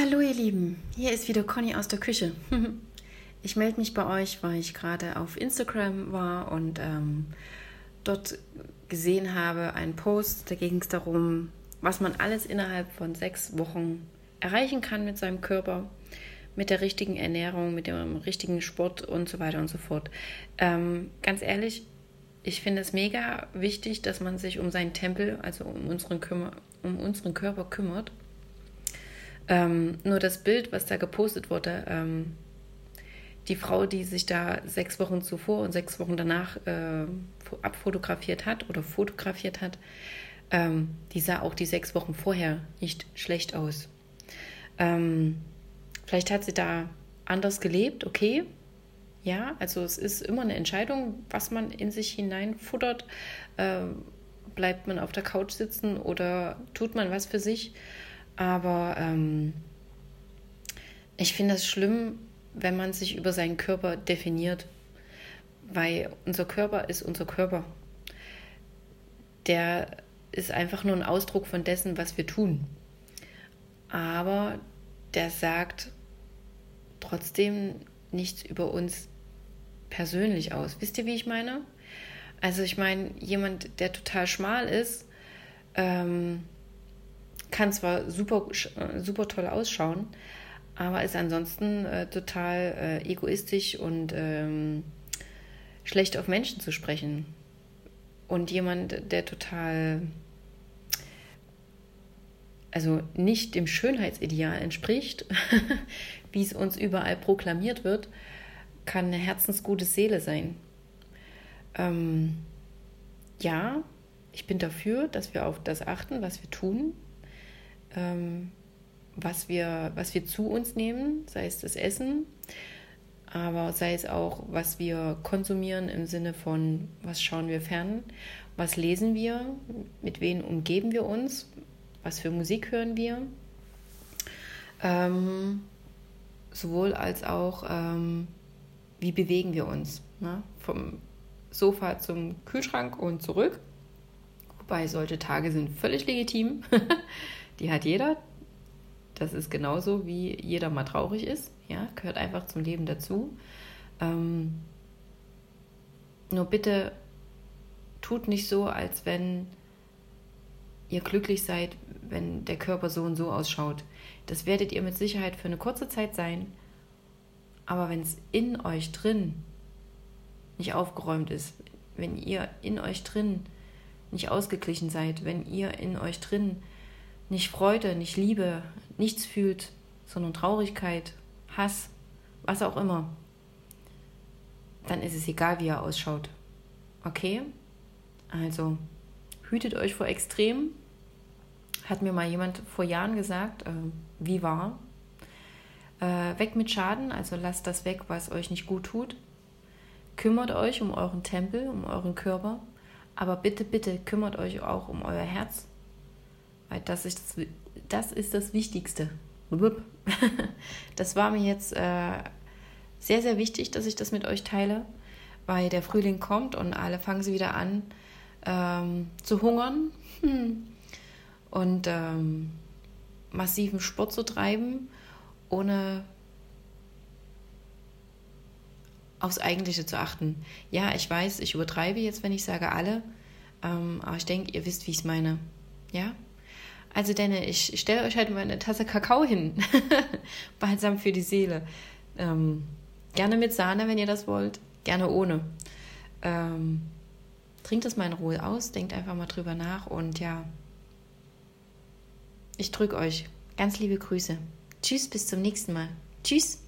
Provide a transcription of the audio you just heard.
Hallo ihr Lieben, hier ist wieder Conny aus der Küche. Ich melde mich bei euch, weil ich gerade auf Instagram war und ähm, dort gesehen habe einen Post, da ging es darum, was man alles innerhalb von sechs Wochen erreichen kann mit seinem Körper, mit der richtigen Ernährung, mit dem richtigen Sport und so weiter und so fort. Ähm, ganz ehrlich, ich finde es mega wichtig, dass man sich um seinen Tempel, also um unseren, Kümmer, um unseren Körper kümmert ähm, nur das Bild, was da gepostet wurde, ähm, die Frau, die sich da sechs Wochen zuvor und sechs Wochen danach äh, abfotografiert hat oder fotografiert hat, ähm, die sah auch die sechs Wochen vorher nicht schlecht aus. Ähm, vielleicht hat sie da anders gelebt, okay. Ja, also es ist immer eine Entscheidung, was man in sich hineinfuttert. Äh, bleibt man auf der Couch sitzen oder tut man was für sich? Aber ähm, ich finde es schlimm, wenn man sich über seinen Körper definiert, weil unser Körper ist unser Körper. Der ist einfach nur ein Ausdruck von dessen, was wir tun. Aber der sagt trotzdem nichts über uns persönlich aus. Wisst ihr, wie ich meine? Also ich meine, jemand, der total schmal ist, ähm, kann zwar super, äh, super toll ausschauen, aber ist ansonsten äh, total äh, egoistisch und ähm, schlecht auf Menschen zu sprechen. Und jemand, der total, also nicht dem Schönheitsideal entspricht, wie es uns überall proklamiert wird, kann eine herzensgute Seele sein. Ähm, ja, ich bin dafür, dass wir auf das achten, was wir tun, ähm, was, wir, was wir zu uns nehmen, sei es das Essen, aber sei es auch, was wir konsumieren im Sinne von, was schauen wir fern, was lesen wir, mit wem umgeben wir uns, was für Musik hören wir. Ähm, sowohl als auch, ähm, wie bewegen wir uns. Ne? Vom Sofa zum Kühlschrank und zurück. Wobei solche Tage sind völlig legitim. Die hat jeder. Das ist genauso, wie jeder mal traurig ist. Ja, gehört einfach zum Leben dazu. Ähm, nur bitte tut nicht so, als wenn ihr glücklich seid, wenn der Körper so und so ausschaut. Das werdet ihr mit Sicherheit für eine kurze Zeit sein. Aber wenn es in euch drin nicht aufgeräumt ist, wenn ihr in euch drin nicht ausgeglichen seid, wenn ihr in euch drin nicht Freude, nicht Liebe, nichts fühlt, sondern Traurigkeit, Hass, was auch immer, dann ist es egal, wie er ausschaut. Okay? Also, hütet euch vor Extrem. Hat mir mal jemand vor Jahren gesagt, äh, wie war. Äh, weg mit Schaden, also lasst das weg, was euch nicht gut tut. Kümmert euch um euren Tempel, um euren Körper. Aber bitte, bitte kümmert euch auch um euer Herz, weil das ist das, das, ist das Wichtigste. Das war mir jetzt äh, sehr, sehr wichtig, dass ich das mit euch teile, weil der Frühling kommt und alle fangen sie wieder an ähm, zu hungern hm. und ähm, massiven Sport zu treiben, ohne aufs Eigentliche zu achten. Ja, ich weiß, ich übertreibe jetzt, wenn ich sage alle, ähm, aber ich denke, ihr wisst, wie ich es meine. Ja? Also denn ich stelle euch halt mal eine Tasse Kakao hin. Balsam für die Seele. Ähm, gerne mit Sahne, wenn ihr das wollt. Gerne ohne. Ähm, trinkt es mal in Ruhe aus, denkt einfach mal drüber nach und ja, ich drücke euch. Ganz liebe Grüße. Tschüss, bis zum nächsten Mal. Tschüss.